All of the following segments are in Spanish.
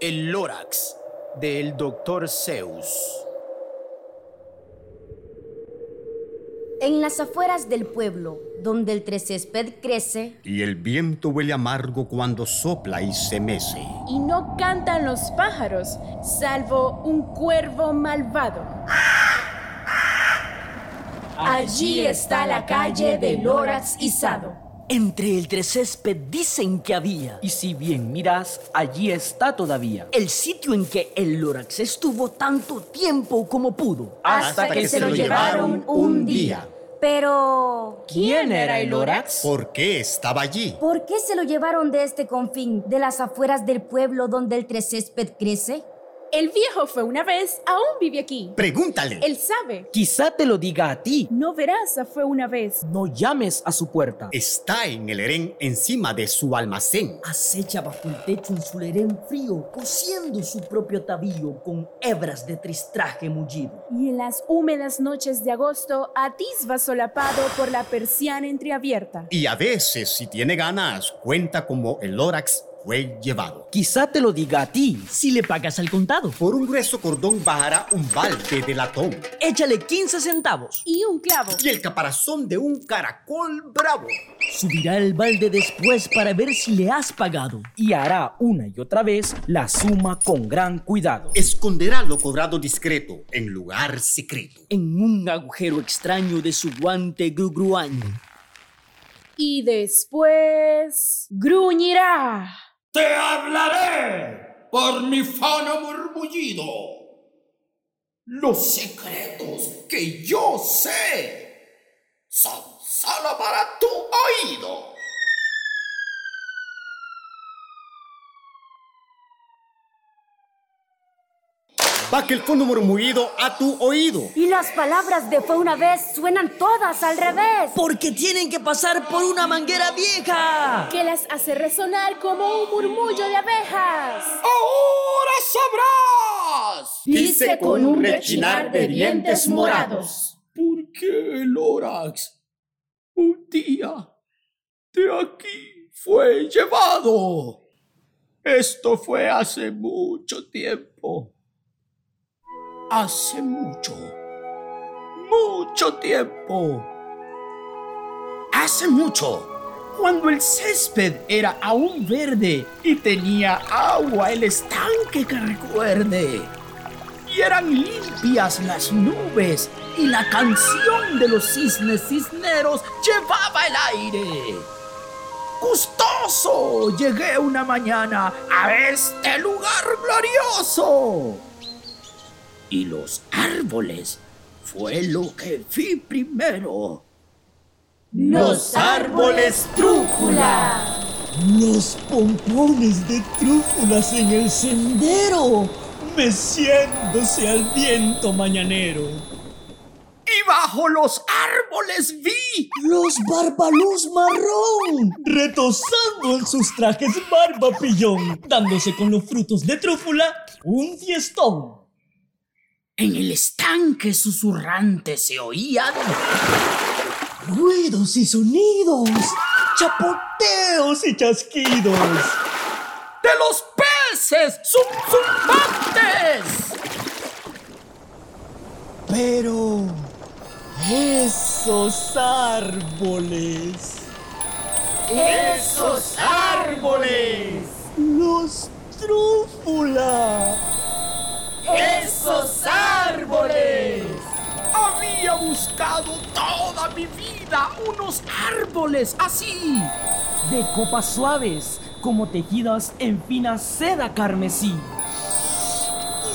El Lórax del Dr. Zeus. En las afueras del pueblo, donde el trecésped crece, Y el viento huele amargo cuando sopla y se mece. Y no cantan los pájaros, salvo un cuervo malvado. Allí está la calle de Lorax Izado. Entre el trecésped dicen que había Y si bien miras, allí está todavía. el sitio en que el Lorax estuvo tanto tiempo como pudo. Hasta, que, se lo llevaron un día. pero ¿Quién era el Lorax? ¿Por qué estaba allí? ¿por qué se lo llevaron de este confín, de las afueras del pueblo donde el trecésped crece? El viejo fue una vez, aún vive aquí. Pregúntale. Él sabe. Quizá te lo diga a ti. No verás, fue una vez. No llames a su puerta. Está en el herén encima de su almacén. Acecha bajo el techo un sulerén frío, cosiendo su propio tabillo con hebras de tristraje mullido. Y en las húmedas noches de agosto atisba solapado por la persiana entreabierta. Y a veces, si tiene ganas, cuenta como el Lórax fue llevado. Quizá te lo diga a ti. Si le pagas al contado, Por un grueso cordón bajará un balde de latón échale 15 centavos. Y un clavo. y el caparazón de un caracol bravo. Subirá el balde después para ver si le has pagado. Y hará una y otra vez la suma con gran cuidado. Esconderá lo cobrado discreto en lugar secreto. En un agujero extraño de su guante grugruaño. Y después gruñirá. Te hablaré por mi fono murmullido. Los secretos que yo sé son solo para tu oído. Va que el fondo murmullido a tu oído. Y las palabras de fue una vez suenan todas al revés. Porque tienen que pasar por una manguera vieja. Que las hace resonar como un murmullo de abejas. Ahora sabrás. Dice con un rechinar de dientes morados. ¿Por qué el Lorax un día de aquí fue llevado? Esto fue hace mucho tiempo. Hace mucho, mucho tiempo. Hace mucho, cuando el césped era aún verde y tenía agua el estanque que recuerde. Y eran limpias las nubes y la canción de los cisnes cisneros llevaba el aire. Gustoso llegué una mañana a este lugar glorioso. Y los árboles fue lo que vi primero. Los árboles trújula. Los pompones de trúfulas en el sendero, meciéndose al viento mañanero. Y bajo los árboles vi Los barbaluz marrón, retosando en sus trajes barbapillón, dándose con los frutos de trúfula un fiestón. En el estanque susurrante se oían Ruidos y sonidos, chapoteos y chasquidos. de los peces zumbantes. Pero esos árboles, ¡Esos árboles! los trúfula. ¡Esos árboles! Había buscado toda mi vida unos árboles así. De copas suaves, como tejidas en fina seda carmesí.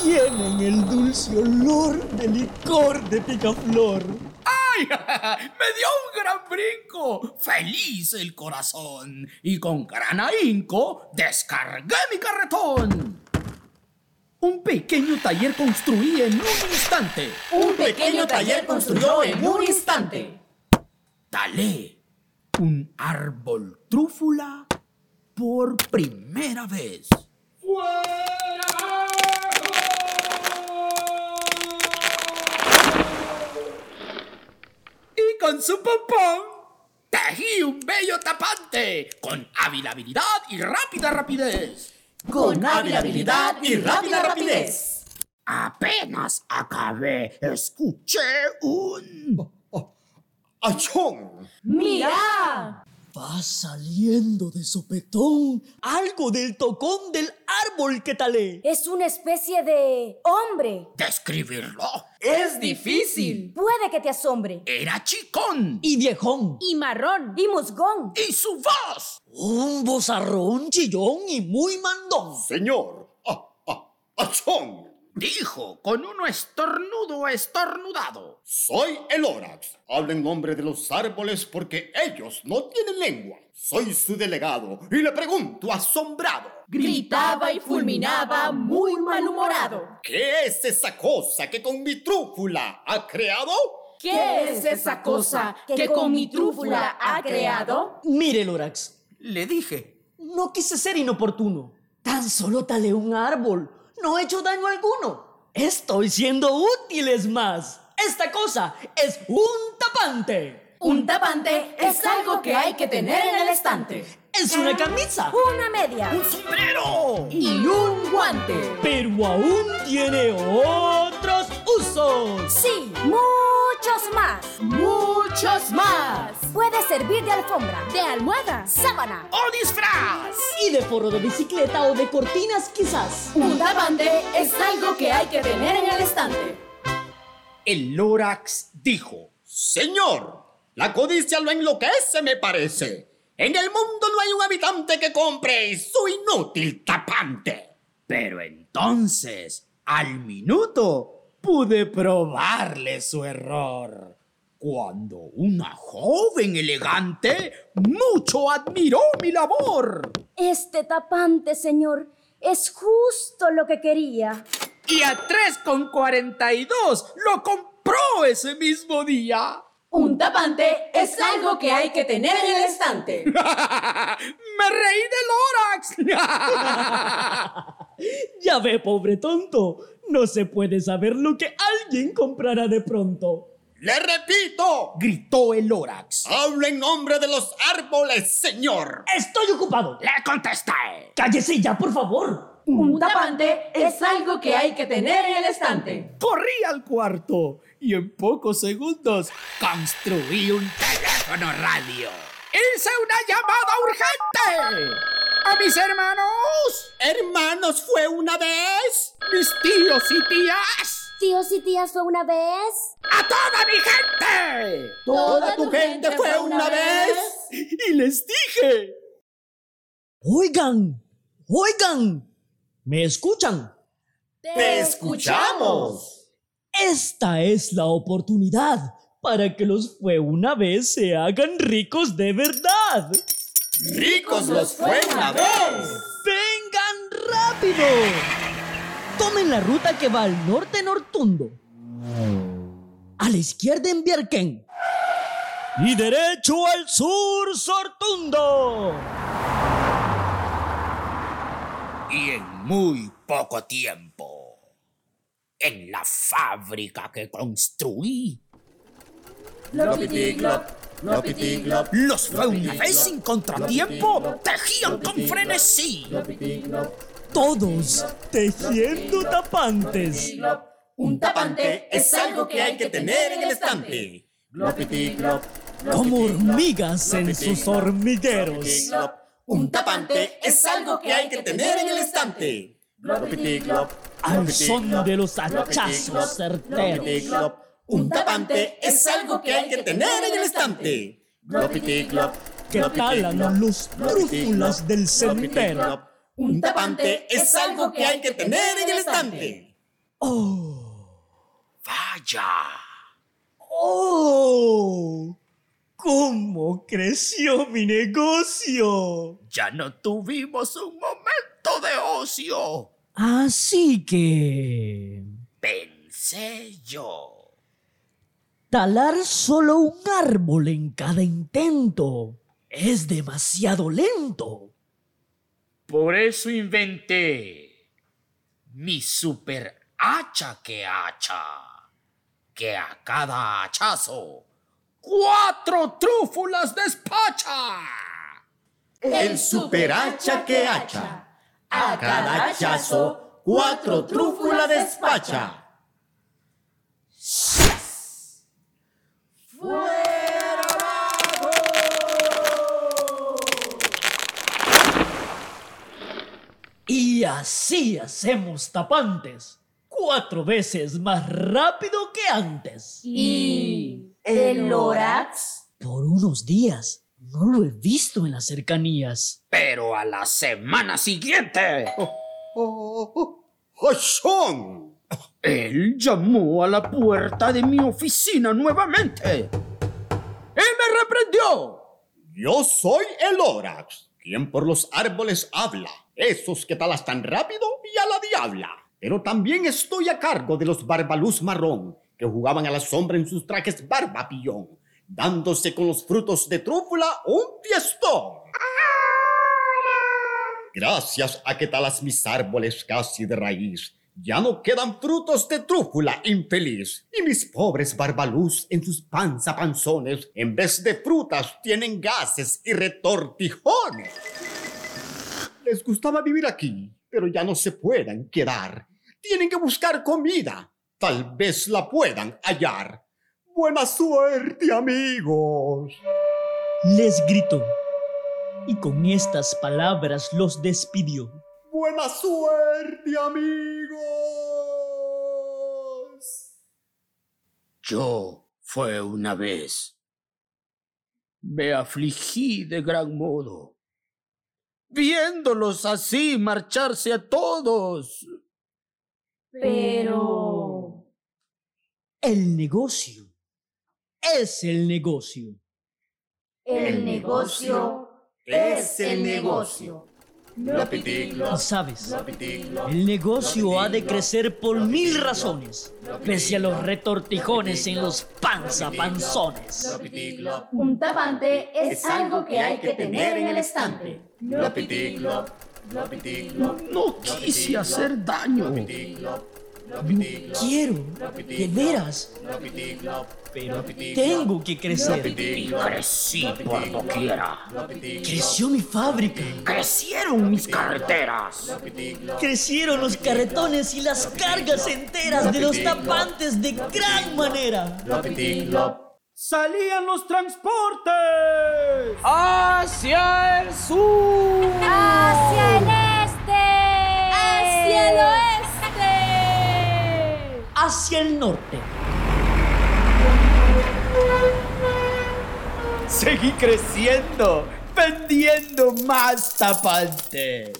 Tienen el dulce olor de licor de picaflor. ¡Ay! ¡Me dio un gran brinco! ¡Feliz el corazón! Y con gran ahínco descargué mi carretón. Un pequeño taller construí en un instante. Un pequeño taller construyó en un instante. Talé un árbol trúfula por primera vez. Y con su pompón tejí un bello tapante con hábil habilidad y rápida rapidez. Con hábil habilidad y rápida rapidez. Apenas acabé, escuché un... ¡Achón! ¡Mira! Va saliendo de sopetón algo del tocón del árbol que talé. Es una especie de hombre. describirlo. Es difícil. Puede que te asombre. Era chicón. Y viejón. Y marrón. Y musgón. Y su voz. Un bozarrón chillón y muy mandón. Señor. ¡Ah, ah, achón! Dijo con uno estornudo estornudado. Soy el Orax. Hablo en nombre de los árboles porque ellos no tienen lengua. Soy su delegado y le pregunto asombrado. Gritaba y fulminaba muy malhumorado. ¿Qué es esa cosa que con mi trúfula ha creado? ¿Qué es esa cosa que con mi trúfula ha creado? Mire, Lorax, Le dije. no quise ser inoportuno. Tan solo talé un árbol. No he hecho daño alguno. Estoy siendo útil es más. Esta cosa es un tapante. Un tapante es algo que hay que tener en el estante. Es una camisa. Una media. ¡Un sombrero! Y un guante. Pero aún tiene otros usos. Sí, muchos más. Muchos más. Puede servir de alfombra, De almohada. sábana, ¡O disfraz! Y de forro de bicicleta o de cortinas quizás. Un tapante es algo que hay que tener en el estante. El Lorax dijo. Señor, la codicia lo enloquece, me parece. En el mundo no hay un habitante que compre su inútil tapante. Pero entonces, al minuto, pude probarle su error. Cuando una joven elegante mucho admiró mi labor. Este tapante, señor, es justo lo que quería. Y a 3,42 lo compró ese mismo día. Un tapante es algo que hay que tener en el estante. ¡Me reí de Lorax! Ya ve, pobre tonto. No se puede saber lo que alguien comprará de pronto. Le repito, Gritó el Lorax. hablo en nombre de los árboles, señor. Estoy ocupado. Le contesté. Cállese ya, por favor. Un tapante es algo que hay que tener en el estante. Corrí al cuarto y en pocos segundos construí un teléfono radio. Hice una llamada urgente a mis hermanos, Hermanos, fue una vez. mis tíos y tías, Tíos y tías fue una vez. a toda mi gente. Toda tu gente fue una vez. Y les dije, Oigan, oigan. ¿Me escuchan? Te escuchamos. Esta es la oportunidad para que los fue una vez se hagan ricos de verdad. Ricos los fue una vez. ¡Vengan rápido! Tomen la ruta que va al norte Nortundo. A la izquierda en Bierken. Y derecho al sur Sortundo. y en muy poco tiempo, en la fábrica que construí, los fue una vez sin contratiempo, tejían con frenesí. Todos tejiendo tapantes. Un tapante es algo que hay que tener en el estante. Como hormigas en sus hormigueros. Un tapante es algo que hay que tener en el estante. Al son de los hachazos certeros. Un tapante es algo que hay que tener en el estante. Que talan los trúfulas del sendero. Un tapante es algo que hay que tener en el estante. Vaya, ¡Oh! ¿Cómo creció mi negocio? ya no tuvimos un momento de ocio, Así que... pensé yo. Talar solo un árbol en cada intento es demasiado lento. Por eso inventé mi super hacha que hacha, que a cada hachazo cuatro trúfulas despacha. El super hacha que hacha. A cada hachazo, cuatro trúfula despacha. Y así hacemos tapantes. Cuatro veces más rápido que antes. ¿Y el Lorax? Por unos días. No lo he visto en las cercanías. Pero a la semana siguiente, ¡Jochón! él llamó a la puerta de mi oficina nuevamente. Y me reprendió. Yo soy el Orax, quien por los árboles habla. Esos que talas tan rápido y a la diabla. Pero también estoy a cargo de los barbaluz marrón, que jugaban a la sombra en sus trajes barbapillón, dándose con los frutos de trúfula un fiestón. Gracias a que talas mis árboles casi de raíz, ya no quedan frutos de trúfula infeliz. Y mis pobres barbaluz en sus panza panzones, en vez de frutas, tienen gases y retortijones. Les gustaba vivir aquí, pero ya no se pueden quedar. Tienen que buscar comida. Tal vez la puedan hallar. Buena suerte, amigos. Les gritó. Y con estas palabras los despidió. Buena suerte, amigos. Yo fue una vez. Me afligí de gran modo, viéndolos así marcharse a todos. Pero... El negocio. Es el negocio. El negocio es el negocio. Y sabes, el negocio ha de crecer por mil razones, pese a los retortijones en los panza panzones. Un tapante es algo que hay que tener en el estante. No quise hacer daño. Quiero, de veras, pero tengo que crecer. Y crecí por doquiera. Creció mi fábrica, Crecieron mis carreteras. crecieron los carretones y las cargas enteras de los tapantes de gran manera. ¡Salían los transportes! ¡Hacia el sur! ¡Hacia el este! ¡Hacia el oeste! Hacia el norte. Seguí creciendo, vendiendo más tapantes.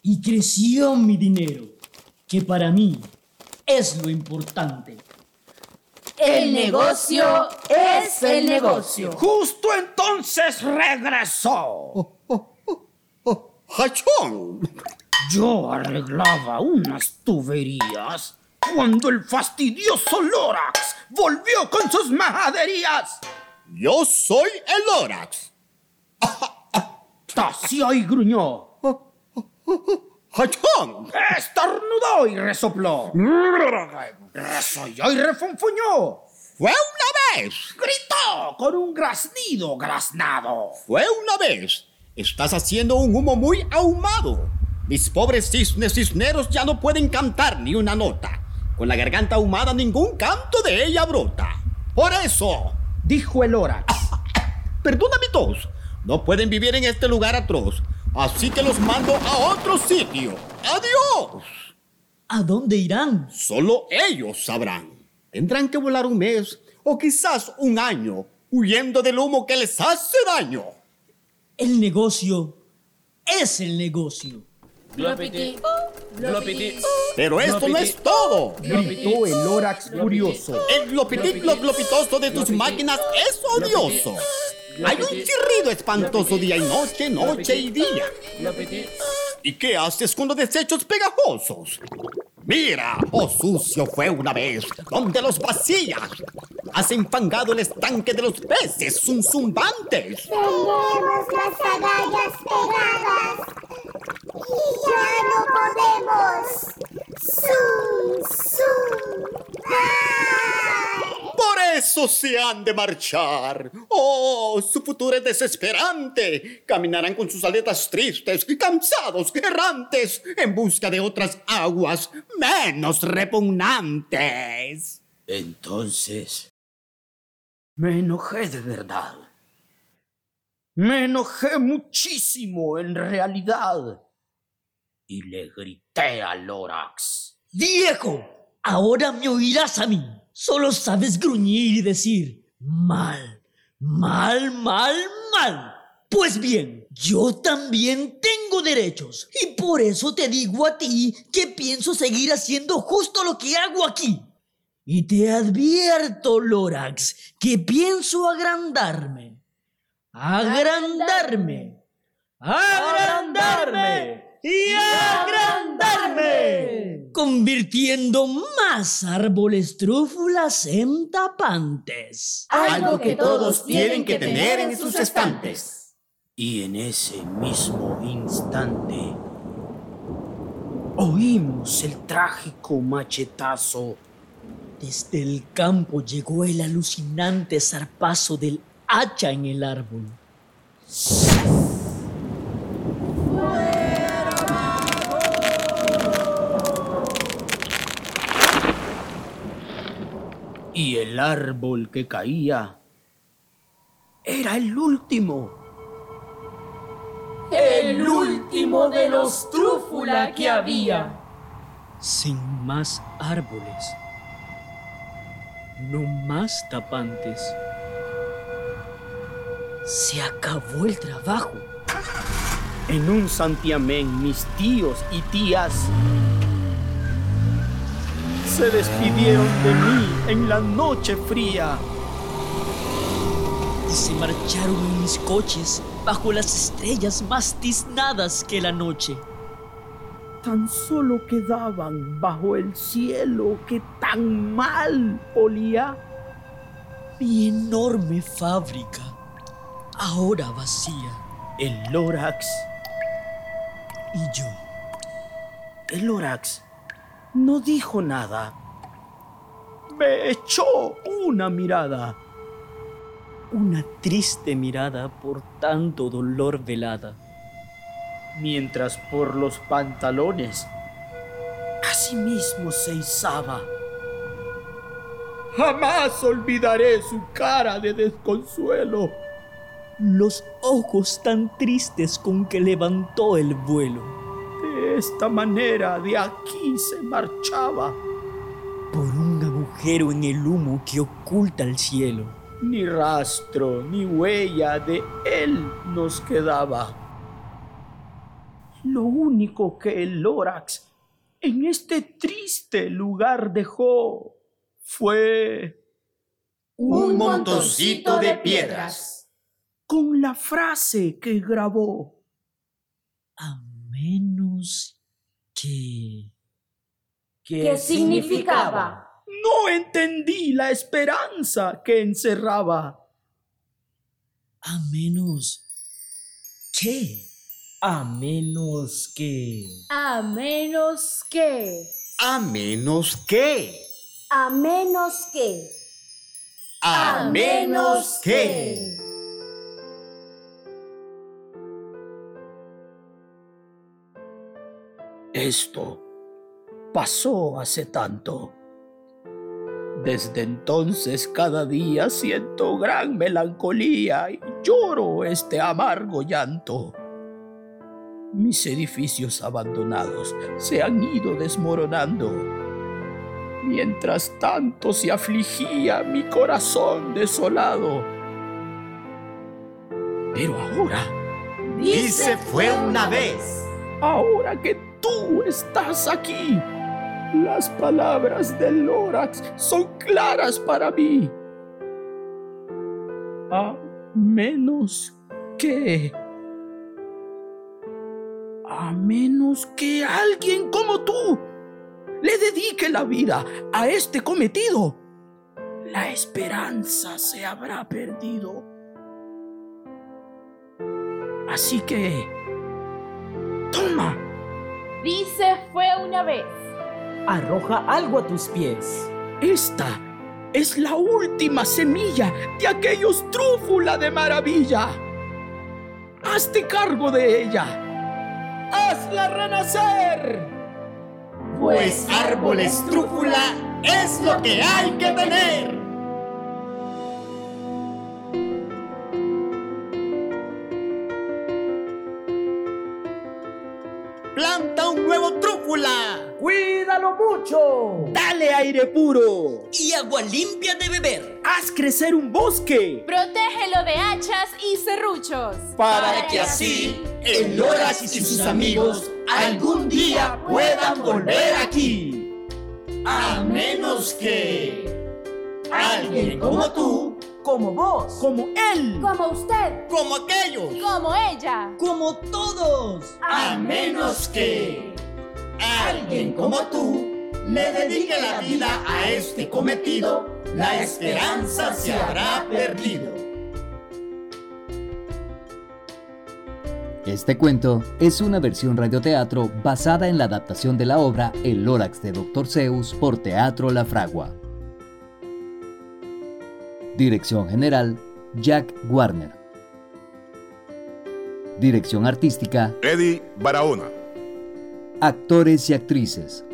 Y creció mi dinero, que para mí es lo importante. El negocio es el negocio. Justo entonces regresó. ¡Jachón! Yo arreglaba unas tuberías cuando el fastidioso Lorax volvió con sus majaderías. Yo soy el Orax. Tació y gruñó. Estornudó y resopló. Resolló y refunfuñó. ¡Fue una vez! Gritó con un graznido graznado. ¡Fue una vez! Estás haciendo un humo muy ahumado. Mis pobres cisnes cisneros ya no pueden cantar ni una nota. Con la garganta ahumada ningún canto de ella brota. Por eso, Dijo el Lorax. perdona mi tos, no pueden vivir en este lugar atroz. Así que los mando a otro sitio. ¡Adiós! ¿A dónde irán? Solo ellos sabrán. Tendrán que volar un mes o quizás un año, huyendo del humo que les hace daño. El negocio es el negocio. Pero esto no es todo. Gritó el Lorax furioso. El glopitiplo glopitoso de tus máquinas es odioso. Hay un chirrido espantoso día y noche, noche y día. ¿Y qué haces con los desechos pegajosos? Mira, oh sucio fue una vez, donde los vacías. Has enfangado el estanque de los peces zumbantes. Tenemos las agallas pegadas y ya no podemos. ¡Ay! Por eso se han de marchar. Oh, su futuro es desesperante. Caminarán con sus aletas tristes, cansados, errantes, en busca de otras aguas menos repugnantes. Entonces, me enojé de verdad. Me enojé muchísimo en realidad. Y le grité a Lorax. ¡Viejo! Ahora me oirás a mí. Solo sabes gruñir y decir mal, mal, mal, mal. Pues bien, yo también tengo derechos y por eso te digo a ti que pienso seguir haciendo justo lo que hago aquí. Y te advierto, Lorax, que pienso agrandarme. Agrandarme. Agrandarme. Y agrandarme. Convirtiendo más árboles trúfulas en tapantes. Algo que todos tienen que tener en sus estantes. Y en ese mismo instante oímos el trágico machetazo. Desde el campo llegó el alucinante zarpazo del hacha en el árbol. Y el árbol que caía era el último. El último de los trúfula que había. Sin más árboles. No más tapantes. Se acabó el trabajo. En un santiamén mis tíos y tías se despidieron de mí en la noche fría. Y se marcharon en mis coches bajo las estrellas más tiznadas que la noche. Tan solo quedaban bajo el cielo que tan mal olía. Mi enorme fábrica, ahora vacía. El Lorax y yo. El Lorax no dijo nada. Me echó una mirada. Una triste mirada por tanto dolor velada. Mientras por los pantalones asimismo se izaba. Jamás olvidaré su cara de desconsuelo. Los ojos tan tristes con que levantó el vuelo. De esta manera de aquí se marchaba. Por un agujero en el humo que oculta el cielo. Ni rastro ni huella de él nos quedaba. Lo único que el Lorax en este triste lugar dejó fue un montoncito de piedras con la frase que grabó. A menos que... ¿Qué significaba? No entendí la esperanza que encerraba. A menos que... A menos que... A menos que... A menos que... A menos que... A, menos que... Esto pasó hace tanto. Desde entonces cada día siento gran melancolía y lloro este amargo llanto. Mis edificios abandonados se han ido desmoronando. Mientras tanto se afligía mi corazón desolado. Pero ahora... Dice fue una vez. Ahora que tú estás aquí, las palabras del Lorax son claras para mí. A menos que... A menos que alguien como tú le dedique la vida a este cometido, la esperanza se habrá perdido. Así que... Toma. Dice fue una vez. Arroja algo a tus pies. Esta es la última semilla de aquellos trúfula de maravilla. Hazte cargo de ella. Hazla renacer. Pues árboles trúfula es lo que hay que tener. Trúfula. Cuídalo mucho. Dale aire puro. Y agua limpia de beber. Haz crecer un bosque. Protégelo de hachas y serruchos. Para que así el Lorax y sus amigos algún día puedan volver aquí. A menos que alguien como tú, Como vos. Como él. Como usted. como aquellos, Como ella. Como todos. a menos que alguien como tú le dedique la vida a este cometido, la esperanza se habrá perdido. Este cuento es una versión radioteatro basada en la adaptación de la obra El Lórax de Dr. Zeus por Teatro La Fragua. Dirección General, Jack Warner. Dirección Artística, Eddie Barahona. Actores y Actrices.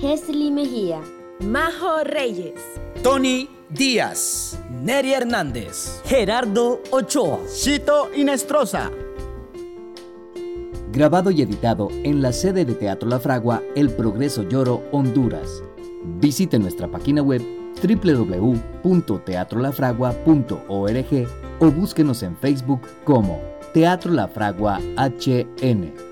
Hesli Mejía. Majo Reyes. Tony Díaz. Neri Hernández. Gerardo Ochoa. Cito Inestrosa. Grabado y editado en la sede de Teatro La Fragua, El Progreso Lloro, Honduras. Visite nuestra página web www.teatrolafragua.org o búsquenos en Facebook como Teatro La Fragua HN.